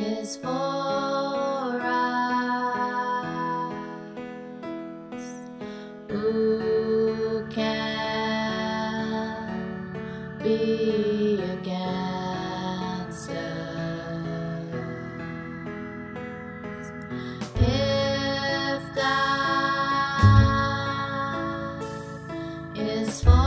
is for us. Who can be against us? If God is for